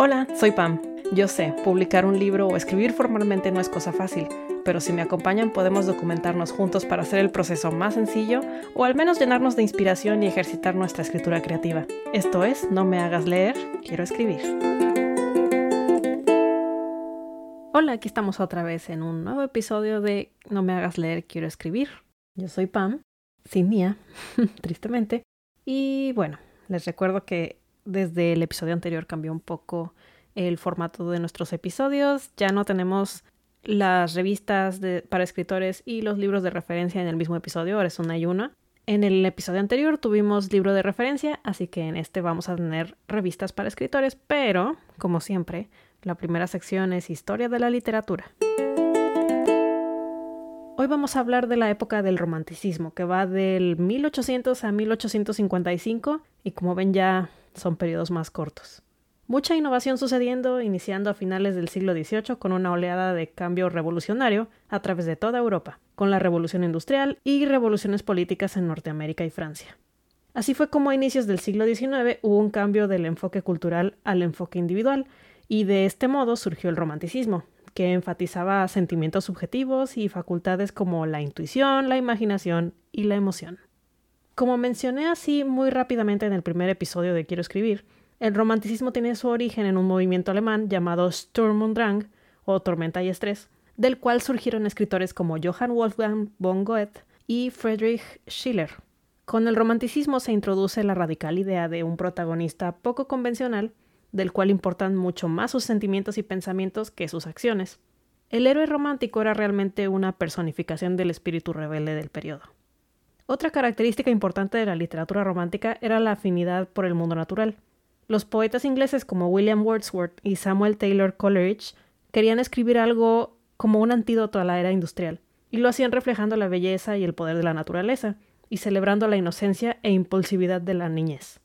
Hola, soy Pam. Yo sé, publicar un libro o escribir formalmente no es cosa fácil, pero si me acompañan podemos documentarnos juntos para hacer el proceso más sencillo o al menos llenarnos de inspiración y ejercitar nuestra escritura creativa. Esto es, no me hagas leer, quiero escribir. Hola, aquí estamos otra vez en un nuevo episodio de No me hagas leer, quiero escribir. Yo soy Pam, sin Mía, tristemente. Y bueno, les recuerdo que desde el episodio anterior cambió un poco el formato de nuestros episodios. Ya no tenemos las revistas para escritores y los libros de referencia en el mismo episodio, ahora es una y una. En el episodio anterior tuvimos libro de referencia, así que en este vamos a tener revistas para escritores, pero, como siempre, la primera sección es Historia de la Literatura. Hoy vamos a hablar de la época del romanticismo, que va del 1800 a 1855, y como ven ya son periodos más cortos. Mucha innovación sucediendo, iniciando a finales del siglo XVIII con una oleada de cambio revolucionario a través de toda Europa, con la revolución industrial y revoluciones políticas en Norteamérica y Francia. Así fue como a inicios del siglo XIX hubo un cambio del enfoque cultural al enfoque individual, y de este modo surgió el romanticismo, que enfatizaba sentimientos subjetivos y facultades como la intuición, la imaginación y la emoción. Como mencioné así muy rápidamente en el primer episodio de Quiero escribir, el romanticismo tiene su origen en un movimiento alemán llamado Sturm und Drang, o Tormenta y Estrés, del cual surgieron escritores como Johann Wolfgang von Goethe y Friedrich Schiller. Con el romanticismo se introduce la radical idea de un protagonista poco convencional, del cual importan mucho más sus sentimientos y pensamientos que sus acciones. El héroe romántico era realmente una personificación del espíritu rebelde del periodo. Otra característica importante de la literatura romántica era la afinidad por el mundo natural. Los poetas ingleses como William Wordsworth y Samuel Taylor Coleridge querían escribir algo como un antídoto a la era industrial, y lo hacían reflejando la belleza y el poder de la naturaleza, y celebrando la inocencia e impulsividad de la niñez.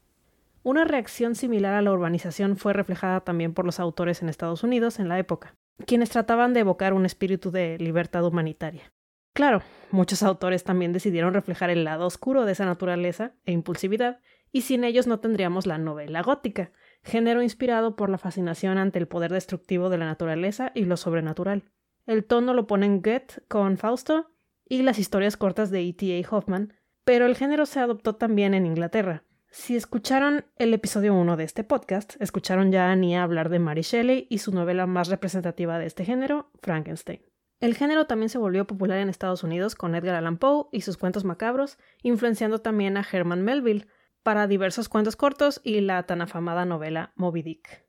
Una reacción similar a la urbanización fue reflejada también por los autores en Estados Unidos en la época, quienes trataban de evocar un espíritu de libertad humanitaria. Claro, muchos autores también decidieron reflejar el lado oscuro de esa naturaleza e impulsividad y sin ellos no tendríamos la novela gótica, género inspirado por la fascinación ante el poder destructivo de la naturaleza y lo sobrenatural. El tono lo ponen Goethe con Fausto y las historias cortas de E.T.A. Hoffman, pero el género se adoptó también en Inglaterra. Si escucharon el episodio 1 de este podcast, escucharon ya a Nia hablar de Mary Shelley y su novela más representativa de este género, Frankenstein. El género también se volvió popular en Estados Unidos con Edgar Allan Poe y sus cuentos macabros, influenciando también a Herman Melville, para diversos cuentos cortos y la tan afamada novela Moby Dick.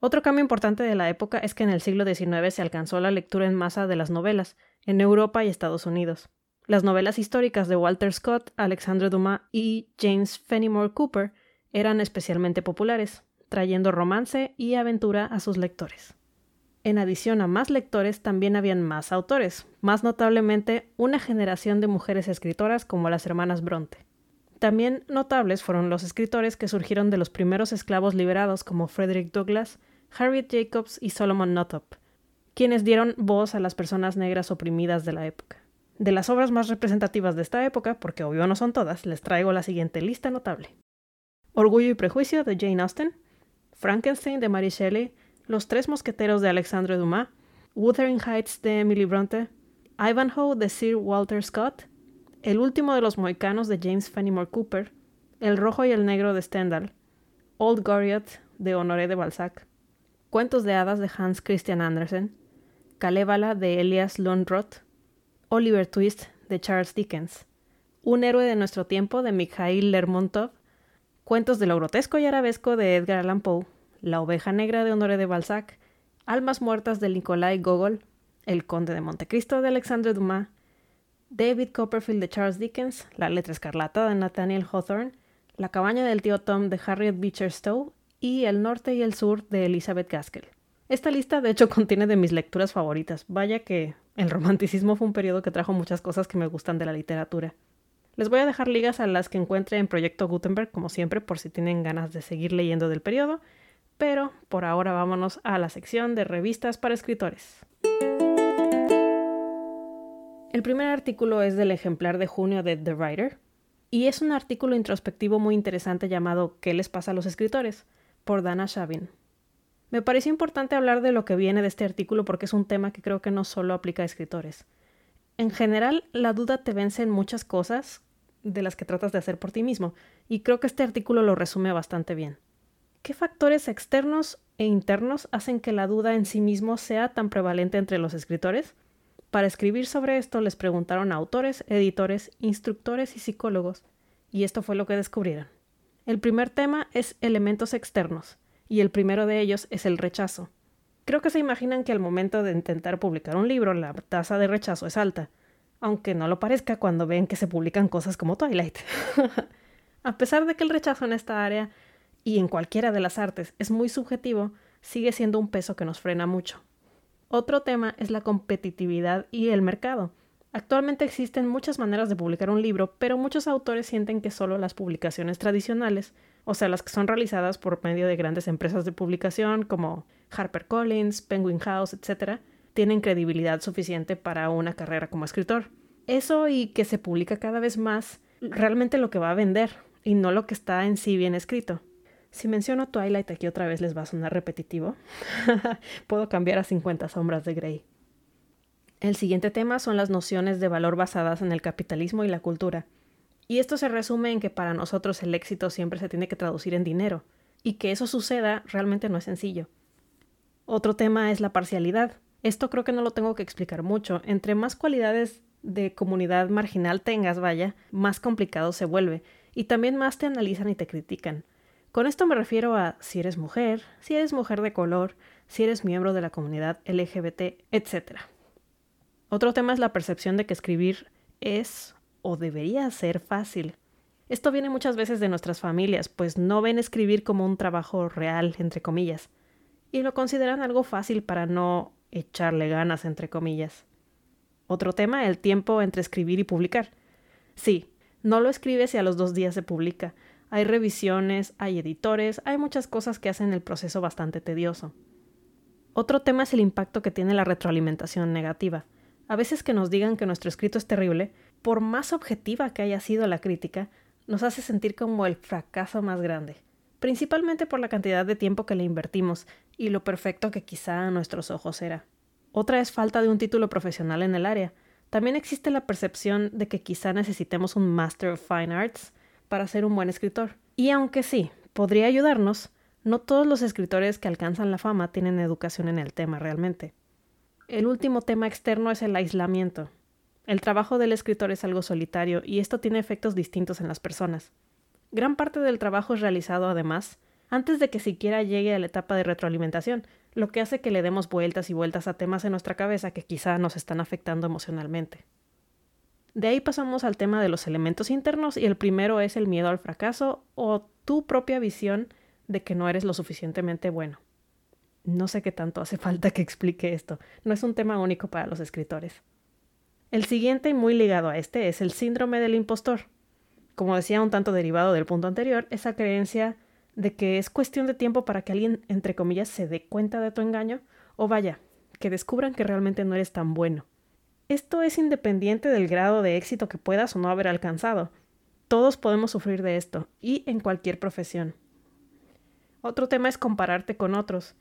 Otro cambio importante de la época es que en el siglo XIX se alcanzó la lectura en masa de las novelas, en Europa y Estados Unidos. Las novelas históricas de Walter Scott, Alexandre Dumas y James Fenimore Cooper eran especialmente populares, trayendo romance y aventura a sus lectores. En adición a más lectores, también habían más autores, más notablemente una generación de mujeres escritoras como las hermanas Bronte. También notables fueron los escritores que surgieron de los primeros esclavos liberados como Frederick Douglass, Harriet Jacobs y Solomon Northup, quienes dieron voz a las personas negras oprimidas de la época. De las obras más representativas de esta época, porque obvio no son todas, les traigo la siguiente lista notable. Orgullo y Prejuicio de Jane Austen, Frankenstein de Mary Shelley, Los Tres Mosqueteros de Alexandre Dumas, Wuthering Heights de Emily Bronte, Ivanhoe de Sir Walter Scott, el último de los moicanos de James Fenimore Cooper, El rojo y el negro de Stendhal, Old Goriot de Honoré de Balzac, Cuentos de hadas de Hans Christian Andersen, Kalevala de Elias Lundroth, Oliver Twist de Charles Dickens, Un héroe de nuestro tiempo de Mikhail Lermontov, Cuentos de lo grotesco y arabesco de Edgar Allan Poe, La oveja negra de Honoré de Balzac, Almas muertas de Nikolai Gogol, El conde de Montecristo de Alexandre Dumas, David Copperfield de Charles Dickens, La letra escarlata de Nathaniel Hawthorne, La cabaña del tío Tom de Harriet Beecher Stowe y El norte y el sur de Elizabeth Gaskell. Esta lista de hecho contiene de mis lecturas favoritas. Vaya que el romanticismo fue un periodo que trajo muchas cosas que me gustan de la literatura. Les voy a dejar ligas a las que encuentre en Proyecto Gutenberg, como siempre, por si tienen ganas de seguir leyendo del periodo, pero por ahora vámonos a la sección de revistas para escritores. El primer artículo es del ejemplar de junio de The Writer, y es un artículo introspectivo muy interesante llamado ¿Qué les pasa a los escritores? por Dana Shavin. Me pareció importante hablar de lo que viene de este artículo porque es un tema que creo que no solo aplica a escritores. En general, la duda te vence en muchas cosas de las que tratas de hacer por ti mismo, y creo que este artículo lo resume bastante bien. ¿Qué factores externos e internos hacen que la duda en sí mismo sea tan prevalente entre los escritores? Para escribir sobre esto les preguntaron autores, editores, instructores y psicólogos, y esto fue lo que descubrieron. El primer tema es elementos externos, y el primero de ellos es el rechazo. Creo que se imaginan que al momento de intentar publicar un libro la tasa de rechazo es alta, aunque no lo parezca cuando ven que se publican cosas como Twilight. a pesar de que el rechazo en esta área y en cualquiera de las artes es muy subjetivo, sigue siendo un peso que nos frena mucho. Otro tema es la competitividad y el mercado. Actualmente existen muchas maneras de publicar un libro, pero muchos autores sienten que solo las publicaciones tradicionales, o sea, las que son realizadas por medio de grandes empresas de publicación como HarperCollins, Penguin House, etc., tienen credibilidad suficiente para una carrera como escritor. Eso y que se publica cada vez más realmente lo que va a vender y no lo que está en sí bien escrito. Si menciono Twilight aquí otra vez les va a sonar repetitivo. Puedo cambiar a 50 sombras de Grey. El siguiente tema son las nociones de valor basadas en el capitalismo y la cultura. Y esto se resume en que para nosotros el éxito siempre se tiene que traducir en dinero, y que eso suceda realmente no es sencillo. Otro tema es la parcialidad. Esto creo que no lo tengo que explicar mucho. Entre más cualidades de comunidad marginal tengas, vaya, más complicado se vuelve, y también más te analizan y te critican. Con esto me refiero a si eres mujer, si eres mujer de color, si eres miembro de la comunidad LGBT, etc. Otro tema es la percepción de que escribir es o debería ser fácil. Esto viene muchas veces de nuestras familias, pues no ven escribir como un trabajo real, entre comillas, y lo consideran algo fácil para no echarle ganas, entre comillas. Otro tema, el tiempo entre escribir y publicar. Sí, no lo escribes y a los dos días se publica. Hay revisiones, hay editores, hay muchas cosas que hacen el proceso bastante tedioso. Otro tema es el impacto que tiene la retroalimentación negativa. A veces que nos digan que nuestro escrito es terrible, por más objetiva que haya sido la crítica, nos hace sentir como el fracaso más grande, principalmente por la cantidad de tiempo que le invertimos y lo perfecto que quizá a nuestros ojos era. Otra es falta de un título profesional en el área. También existe la percepción de que quizá necesitemos un Master of Fine Arts para ser un buen escritor. Y aunque sí, podría ayudarnos, no todos los escritores que alcanzan la fama tienen educación en el tema realmente. El último tema externo es el aislamiento. El trabajo del escritor es algo solitario y esto tiene efectos distintos en las personas. Gran parte del trabajo es realizado, además, antes de que siquiera llegue a la etapa de retroalimentación, lo que hace que le demos vueltas y vueltas a temas en nuestra cabeza que quizá nos están afectando emocionalmente. De ahí pasamos al tema de los elementos internos y el primero es el miedo al fracaso o tu propia visión de que no eres lo suficientemente bueno. No sé qué tanto hace falta que explique esto, no es un tema único para los escritores. El siguiente y muy ligado a este es el síndrome del impostor. Como decía un tanto derivado del punto anterior, esa creencia de que es cuestión de tiempo para que alguien, entre comillas, se dé cuenta de tu engaño, o vaya, que descubran que realmente no eres tan bueno. Esto es independiente del grado de éxito que puedas o no haber alcanzado. Todos podemos sufrir de esto, y en cualquier profesión. Otro tema es compararte con otros.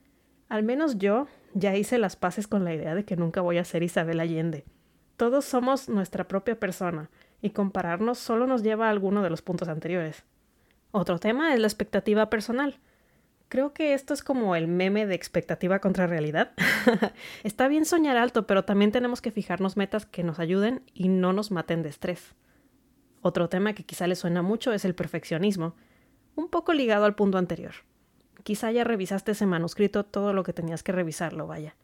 Al menos yo ya hice las paces con la idea de que nunca voy a ser Isabel Allende. Todos somos nuestra propia persona, y compararnos solo nos lleva a alguno de los puntos anteriores. Otro tema es la expectativa personal. Creo que esto es como el meme de expectativa contra realidad. Está bien soñar alto, pero también tenemos que fijarnos metas que nos ayuden y no nos maten de estrés. Otro tema que quizá le suena mucho es el perfeccionismo, un poco ligado al punto anterior. Quizá ya revisaste ese manuscrito todo lo que tenías que revisarlo, vaya.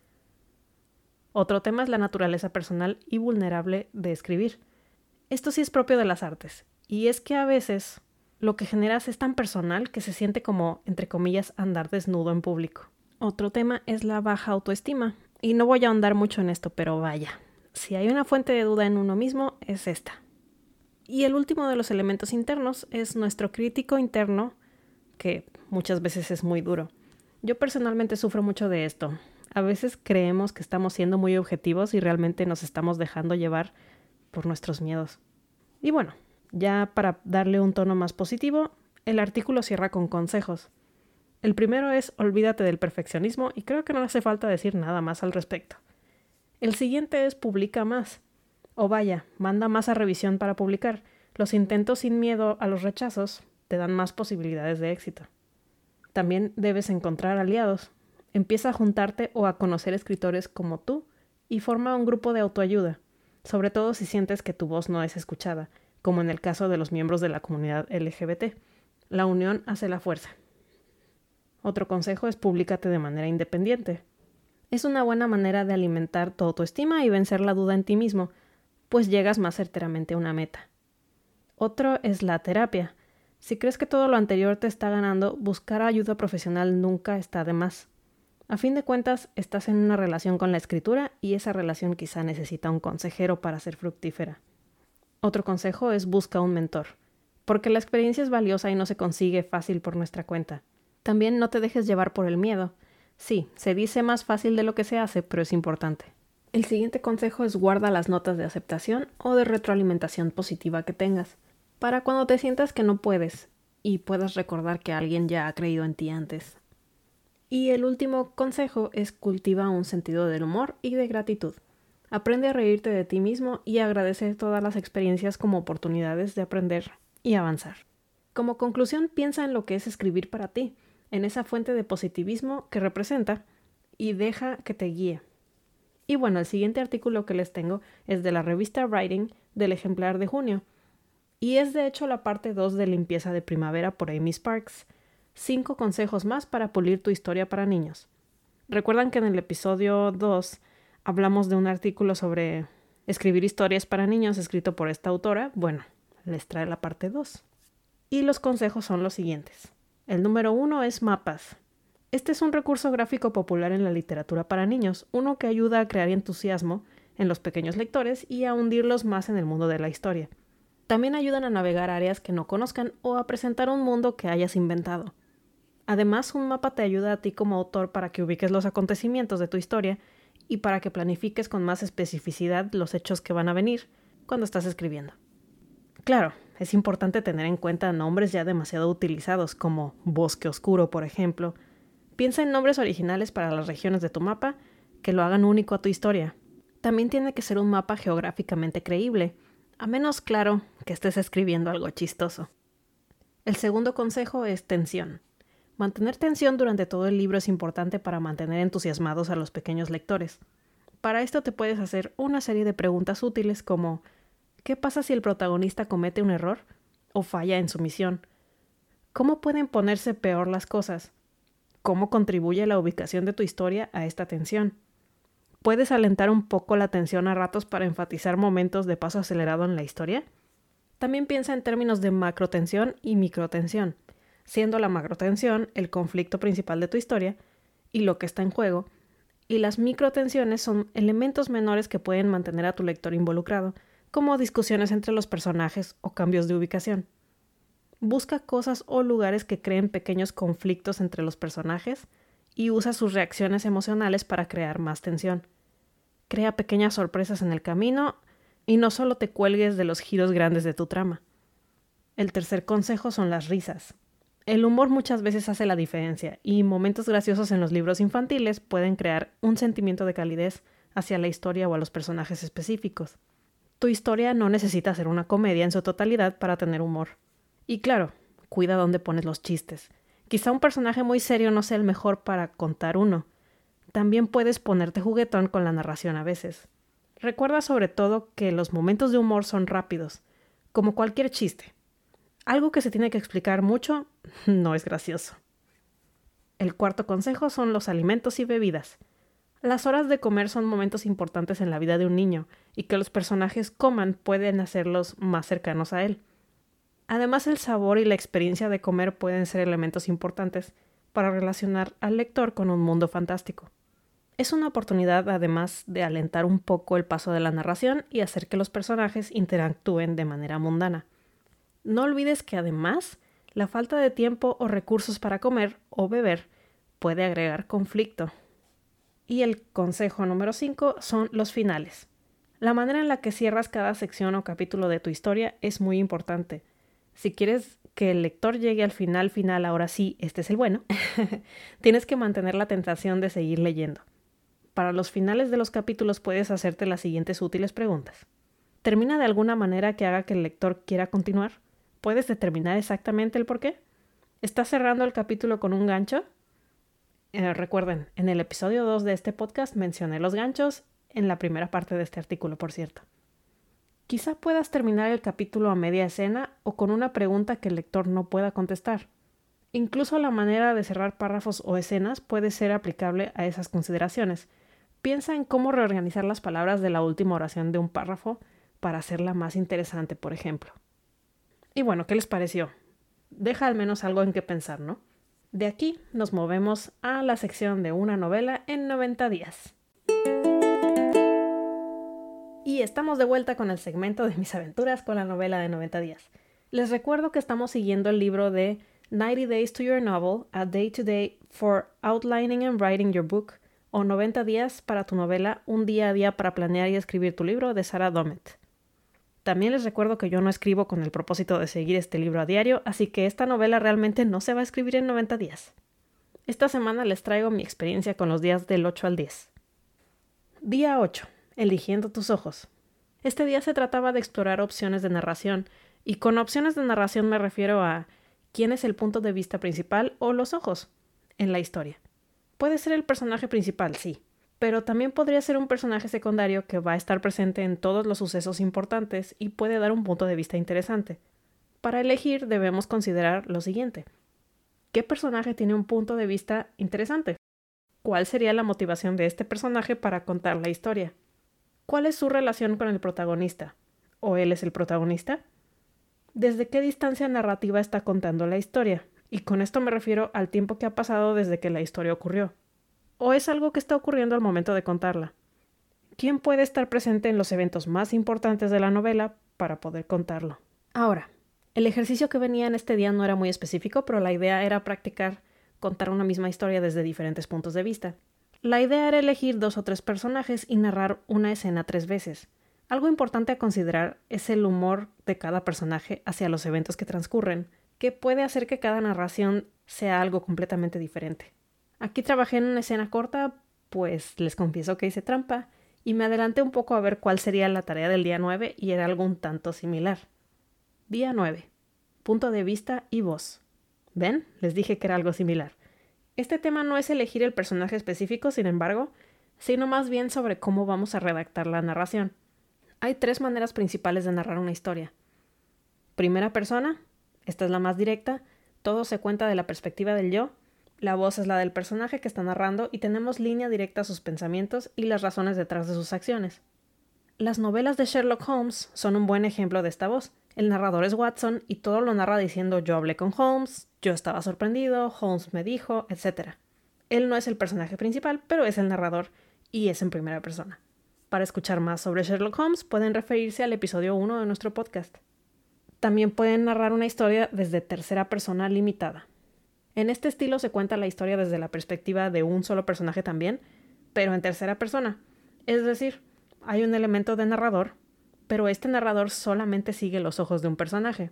Otro tema es la naturaleza personal y vulnerable de escribir. Esto sí es propio de las artes, y es que a veces lo que generas es tan personal que se siente como, entre comillas, andar desnudo en público. Otro tema es la baja autoestima, y no voy a ahondar mucho en esto, pero vaya, si hay una fuente de duda en uno mismo, es esta. Y el último de los elementos internos es nuestro crítico interno, que muchas veces es muy duro. Yo personalmente sufro mucho de esto. A veces creemos que estamos siendo muy objetivos y realmente nos estamos dejando llevar por nuestros miedos. Y bueno, ya para darle un tono más positivo, el artículo cierra con consejos. El primero es olvídate del perfeccionismo y creo que no hace falta decir nada más al respecto. El siguiente es publica más. O vaya, manda más a revisión para publicar. Los intentos sin miedo a los rechazos te dan más posibilidades de éxito. También debes encontrar aliados. Empieza a juntarte o a conocer escritores como tú y forma un grupo de autoayuda, sobre todo si sientes que tu voz no es escuchada, como en el caso de los miembros de la comunidad LGBT. La unión hace la fuerza. Otro consejo es públicate de manera independiente. Es una buena manera de alimentar tu autoestima y vencer la duda en ti mismo, pues llegas más certeramente a una meta. Otro es la terapia. Si crees que todo lo anterior te está ganando, buscar ayuda profesional nunca está de más. A fin de cuentas, estás en una relación con la escritura y esa relación quizá necesita un consejero para ser fructífera. Otro consejo es busca un mentor, porque la experiencia es valiosa y no se consigue fácil por nuestra cuenta. También no te dejes llevar por el miedo. Sí, se dice más fácil de lo que se hace, pero es importante. El siguiente consejo es guarda las notas de aceptación o de retroalimentación positiva que tengas, para cuando te sientas que no puedes y puedas recordar que alguien ya ha creído en ti antes. Y el último consejo es cultiva un sentido del humor y de gratitud. Aprende a reírte de ti mismo y agradecer todas las experiencias como oportunidades de aprender y avanzar. Como conclusión, piensa en lo que es escribir para ti, en esa fuente de positivismo que representa y deja que te guíe. Y bueno, el siguiente artículo que les tengo es de la revista Writing del ejemplar de junio, y es de hecho la parte 2 de Limpieza de Primavera por Amy Sparks. Cinco consejos más para pulir tu historia para niños. Recuerdan que en el episodio 2 hablamos de un artículo sobre escribir historias para niños escrito por esta autora. Bueno, les trae la parte 2. Y los consejos son los siguientes. El número uno es mapas. Este es un recurso gráfico popular en la literatura para niños, uno que ayuda a crear entusiasmo en los pequeños lectores y a hundirlos más en el mundo de la historia. También ayudan a navegar áreas que no conozcan o a presentar un mundo que hayas inventado. Además, un mapa te ayuda a ti como autor para que ubiques los acontecimientos de tu historia y para que planifiques con más especificidad los hechos que van a venir cuando estás escribiendo. Claro, es importante tener en cuenta nombres ya demasiado utilizados como bosque oscuro, por ejemplo. Piensa en nombres originales para las regiones de tu mapa que lo hagan único a tu historia. También tiene que ser un mapa geográficamente creíble, a menos claro que estés escribiendo algo chistoso. El segundo consejo es tensión. Mantener tensión durante todo el libro es importante para mantener entusiasmados a los pequeños lectores. Para esto te puedes hacer una serie de preguntas útiles como ¿qué pasa si el protagonista comete un error o falla en su misión? ¿Cómo pueden ponerse peor las cosas? ¿Cómo contribuye la ubicación de tu historia a esta tensión? ¿Puedes alentar un poco la tensión a ratos para enfatizar momentos de paso acelerado en la historia? También piensa en términos de macrotensión y microtensión siendo la macrotensión el conflicto principal de tu historia y lo que está en juego, y las microtensiones son elementos menores que pueden mantener a tu lector involucrado, como discusiones entre los personajes o cambios de ubicación. Busca cosas o lugares que creen pequeños conflictos entre los personajes y usa sus reacciones emocionales para crear más tensión. Crea pequeñas sorpresas en el camino y no solo te cuelgues de los giros grandes de tu trama. El tercer consejo son las risas. El humor muchas veces hace la diferencia y momentos graciosos en los libros infantiles pueden crear un sentimiento de calidez hacia la historia o a los personajes específicos. Tu historia no necesita ser una comedia en su totalidad para tener humor. Y claro, cuida dónde pones los chistes. Quizá un personaje muy serio no sea el mejor para contar uno. También puedes ponerte juguetón con la narración a veces. Recuerda sobre todo que los momentos de humor son rápidos, como cualquier chiste. Algo que se tiene que explicar mucho no es gracioso. El cuarto consejo son los alimentos y bebidas. Las horas de comer son momentos importantes en la vida de un niño, y que los personajes coman pueden hacerlos más cercanos a él. Además, el sabor y la experiencia de comer pueden ser elementos importantes para relacionar al lector con un mundo fantástico. Es una oportunidad, además, de alentar un poco el paso de la narración y hacer que los personajes interactúen de manera mundana. No olvides que además la falta de tiempo o recursos para comer o beber puede agregar conflicto. Y el consejo número 5 son los finales. La manera en la que cierras cada sección o capítulo de tu historia es muy importante. Si quieres que el lector llegue al final final, ahora sí, este es el bueno, tienes que mantener la tentación de seguir leyendo. Para los finales de los capítulos puedes hacerte las siguientes útiles preguntas. ¿Termina de alguna manera que haga que el lector quiera continuar? ¿Puedes determinar exactamente el por qué? ¿Estás cerrando el capítulo con un gancho? Eh, recuerden, en el episodio 2 de este podcast mencioné los ganchos en la primera parte de este artículo, por cierto. Quizá puedas terminar el capítulo a media escena o con una pregunta que el lector no pueda contestar. Incluso la manera de cerrar párrafos o escenas puede ser aplicable a esas consideraciones. Piensa en cómo reorganizar las palabras de la última oración de un párrafo para hacerla más interesante, por ejemplo. Y bueno, ¿qué les pareció? Deja al menos algo en qué pensar, ¿no? De aquí nos movemos a la sección de una novela en 90 días. Y estamos de vuelta con el segmento de mis aventuras con la novela de 90 días. Les recuerdo que estamos siguiendo el libro de 90 Days to Your Novel, A Day to Day for Outlining and Writing Your Book, o 90 días para tu novela, un día a día para planear y escribir tu libro, de Sarah Domet. También les recuerdo que yo no escribo con el propósito de seguir este libro a diario, así que esta novela realmente no se va a escribir en 90 días. Esta semana les traigo mi experiencia con los días del 8 al 10. Día 8 eligiendo tus ojos. Este día se trataba de explorar opciones de narración, y con opciones de narración me refiero a quién es el punto de vista principal o los ojos en la historia. Puede ser el personaje principal, sí, pero también podría ser un personaje secundario que va a estar presente en todos los sucesos importantes y puede dar un punto de vista interesante. Para elegir debemos considerar lo siguiente. ¿Qué personaje tiene un punto de vista interesante? ¿Cuál sería la motivación de este personaje para contar la historia? ¿Cuál es su relación con el protagonista? ¿O él es el protagonista? ¿Desde qué distancia narrativa está contando la historia? Y con esto me refiero al tiempo que ha pasado desde que la historia ocurrió. ¿O es algo que está ocurriendo al momento de contarla? ¿Quién puede estar presente en los eventos más importantes de la novela para poder contarlo? Ahora, el ejercicio que venía en este día no era muy específico, pero la idea era practicar contar una misma historia desde diferentes puntos de vista. La idea era elegir dos o tres personajes y narrar una escena tres veces. Algo importante a considerar es el humor de cada personaje hacia los eventos que transcurren, que puede hacer que cada narración sea algo completamente diferente. Aquí trabajé en una escena corta, pues les confieso que hice trampa, y me adelanté un poco a ver cuál sería la tarea del día 9 y era algo un tanto similar. Día 9. Punto de vista y voz. ¿Ven? Les dije que era algo similar. Este tema no es elegir el personaje específico, sin embargo, sino más bien sobre cómo vamos a redactar la narración. Hay tres maneras principales de narrar una historia. Primera persona, esta es la más directa, todo se cuenta de la perspectiva del yo, la voz es la del personaje que está narrando y tenemos línea directa a sus pensamientos y las razones detrás de sus acciones. Las novelas de Sherlock Holmes son un buen ejemplo de esta voz. El narrador es Watson y todo lo narra diciendo yo hablé con Holmes, yo estaba sorprendido, Holmes me dijo, etc. Él no es el personaje principal, pero es el narrador y es en primera persona. Para escuchar más sobre Sherlock Holmes pueden referirse al episodio 1 de nuestro podcast. También pueden narrar una historia desde tercera persona limitada. En este estilo se cuenta la historia desde la perspectiva de un solo personaje también, pero en tercera persona. Es decir, hay un elemento de narrador, pero este narrador solamente sigue los ojos de un personaje.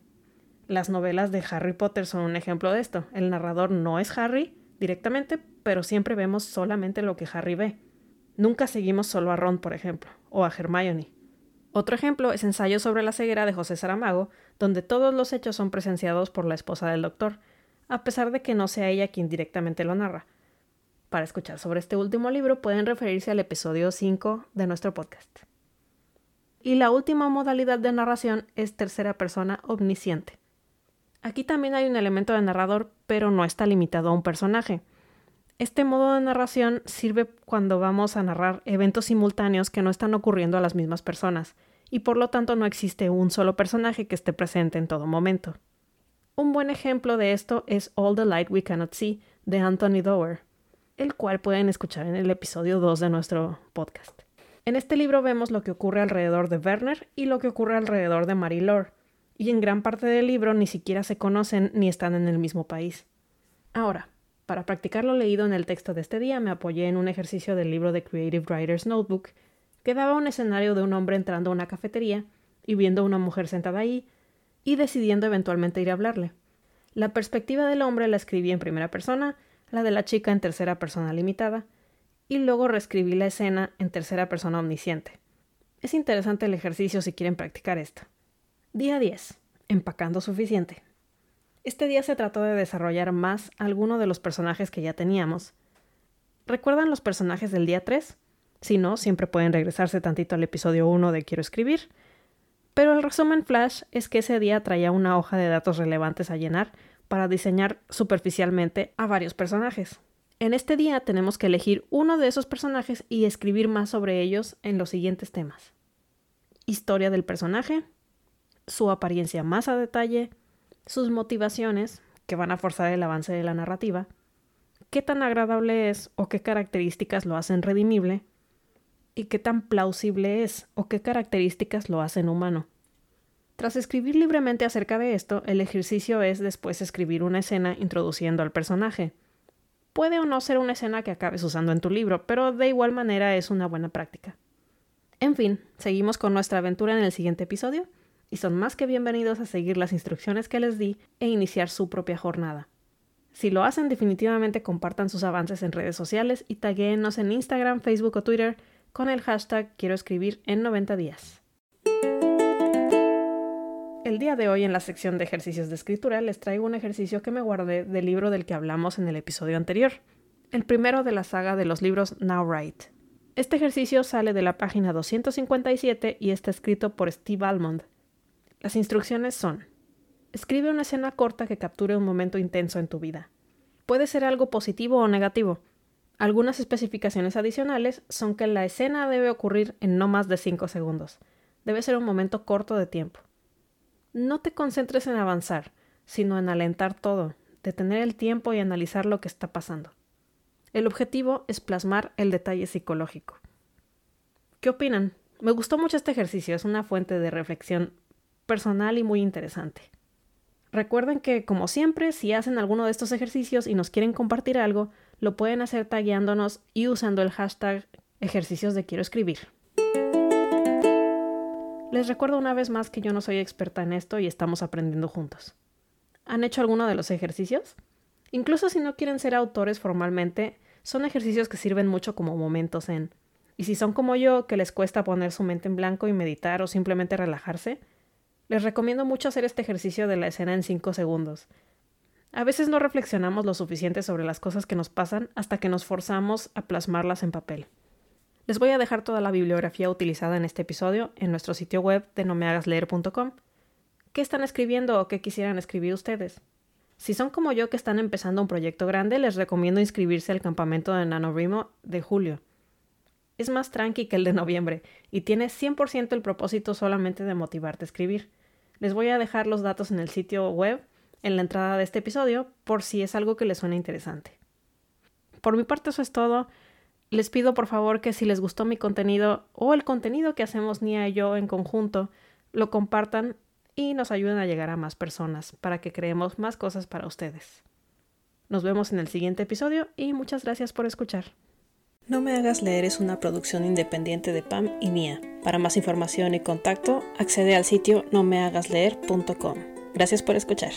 Las novelas de Harry Potter son un ejemplo de esto. El narrador no es Harry directamente, pero siempre vemos solamente lo que Harry ve. Nunca seguimos solo a Ron, por ejemplo, o a Hermione. Otro ejemplo es Ensayo sobre la ceguera de José Saramago, donde todos los hechos son presenciados por la esposa del doctor, a pesar de que no sea ella quien directamente lo narra. Para escuchar sobre este último libro pueden referirse al episodio 5 de nuestro podcast. Y la última modalidad de narración es tercera persona omnisciente. Aquí también hay un elemento de narrador, pero no está limitado a un personaje. Este modo de narración sirve cuando vamos a narrar eventos simultáneos que no están ocurriendo a las mismas personas, y por lo tanto no existe un solo personaje que esté presente en todo momento. Un buen ejemplo de esto es All the Light We Cannot See de Anthony Dower, el cual pueden escuchar en el episodio 2 de nuestro podcast. En este libro vemos lo que ocurre alrededor de Werner y lo que ocurre alrededor de Marie Laure, y en gran parte del libro ni siquiera se conocen ni están en el mismo país. Ahora, para practicar lo leído en el texto de este día, me apoyé en un ejercicio del libro de Creative Writer's Notebook, que daba un escenario de un hombre entrando a una cafetería y viendo a una mujer sentada ahí y decidiendo eventualmente ir a hablarle. La perspectiva del hombre la escribí en primera persona, la de la chica en tercera persona limitada, y luego reescribí la escena en tercera persona omnisciente. Es interesante el ejercicio si quieren practicar esto. Día 10. Empacando suficiente. Este día se trató de desarrollar más alguno de los personajes que ya teníamos. ¿Recuerdan los personajes del día 3? Si no, siempre pueden regresarse tantito al episodio 1 de Quiero escribir. Pero el resumen flash es que ese día traía una hoja de datos relevantes a llenar para diseñar superficialmente a varios personajes. En este día tenemos que elegir uno de esos personajes y escribir más sobre ellos en los siguientes temas. Historia del personaje, su apariencia más a detalle, sus motivaciones, que van a forzar el avance de la narrativa, qué tan agradable es o qué características lo hacen redimible, y qué tan plausible es o qué características lo hacen humano. Tras escribir libremente acerca de esto, el ejercicio es después escribir una escena introduciendo al personaje. Puede o no ser una escena que acabes usando en tu libro, pero de igual manera es una buena práctica. En fin, seguimos con nuestra aventura en el siguiente episodio y son más que bienvenidos a seguir las instrucciones que les di e iniciar su propia jornada. Si lo hacen, definitivamente compartan sus avances en redes sociales y taguéennos en Instagram, Facebook o Twitter con el hashtag quiero escribir en 90 días. El día de hoy en la sección de ejercicios de escritura les traigo un ejercicio que me guardé del libro del que hablamos en el episodio anterior, el primero de la saga de los libros Now Write. Este ejercicio sale de la página 257 y está escrito por Steve Almond. Las instrucciones son: Escribe una escena corta que capture un momento intenso en tu vida. Puede ser algo positivo o negativo, algunas especificaciones adicionales son que la escena debe ocurrir en no más de 5 segundos. Debe ser un momento corto de tiempo. No te concentres en avanzar, sino en alentar todo, detener el tiempo y analizar lo que está pasando. El objetivo es plasmar el detalle psicológico. ¿Qué opinan? Me gustó mucho este ejercicio, es una fuente de reflexión personal y muy interesante. Recuerden que, como siempre, si hacen alguno de estos ejercicios y nos quieren compartir algo, lo pueden hacer tagueándonos y usando el hashtag ejercicios de quiero escribir. Les recuerdo una vez más que yo no soy experta en esto y estamos aprendiendo juntos. ¿Han hecho alguno de los ejercicios? Incluso si no quieren ser autores formalmente, son ejercicios que sirven mucho como momentos en. Y si son como yo, que les cuesta poner su mente en blanco y meditar o simplemente relajarse, les recomiendo mucho hacer este ejercicio de la escena en 5 segundos. A veces no reflexionamos lo suficiente sobre las cosas que nos pasan hasta que nos forzamos a plasmarlas en papel. Les voy a dejar toda la bibliografía utilizada en este episodio en nuestro sitio web de nomehagasleer.com. ¿Qué están escribiendo o qué quisieran escribir ustedes? Si son como yo que están empezando un proyecto grande, les recomiendo inscribirse al campamento de NaNoWriMo de julio. Es más tranqui que el de noviembre y tiene 100% el propósito solamente de motivarte a escribir. Les voy a dejar los datos en el sitio web en la entrada de este episodio por si es algo que les suena interesante. Por mi parte eso es todo. Les pido por favor que si les gustó mi contenido o el contenido que hacemos Nia y yo en conjunto, lo compartan y nos ayuden a llegar a más personas para que creemos más cosas para ustedes. Nos vemos en el siguiente episodio y muchas gracias por escuchar. No me hagas leer es una producción independiente de Pam y Nia. Para más información y contacto, accede al sitio nomehagasleer.com. Gracias por escuchar.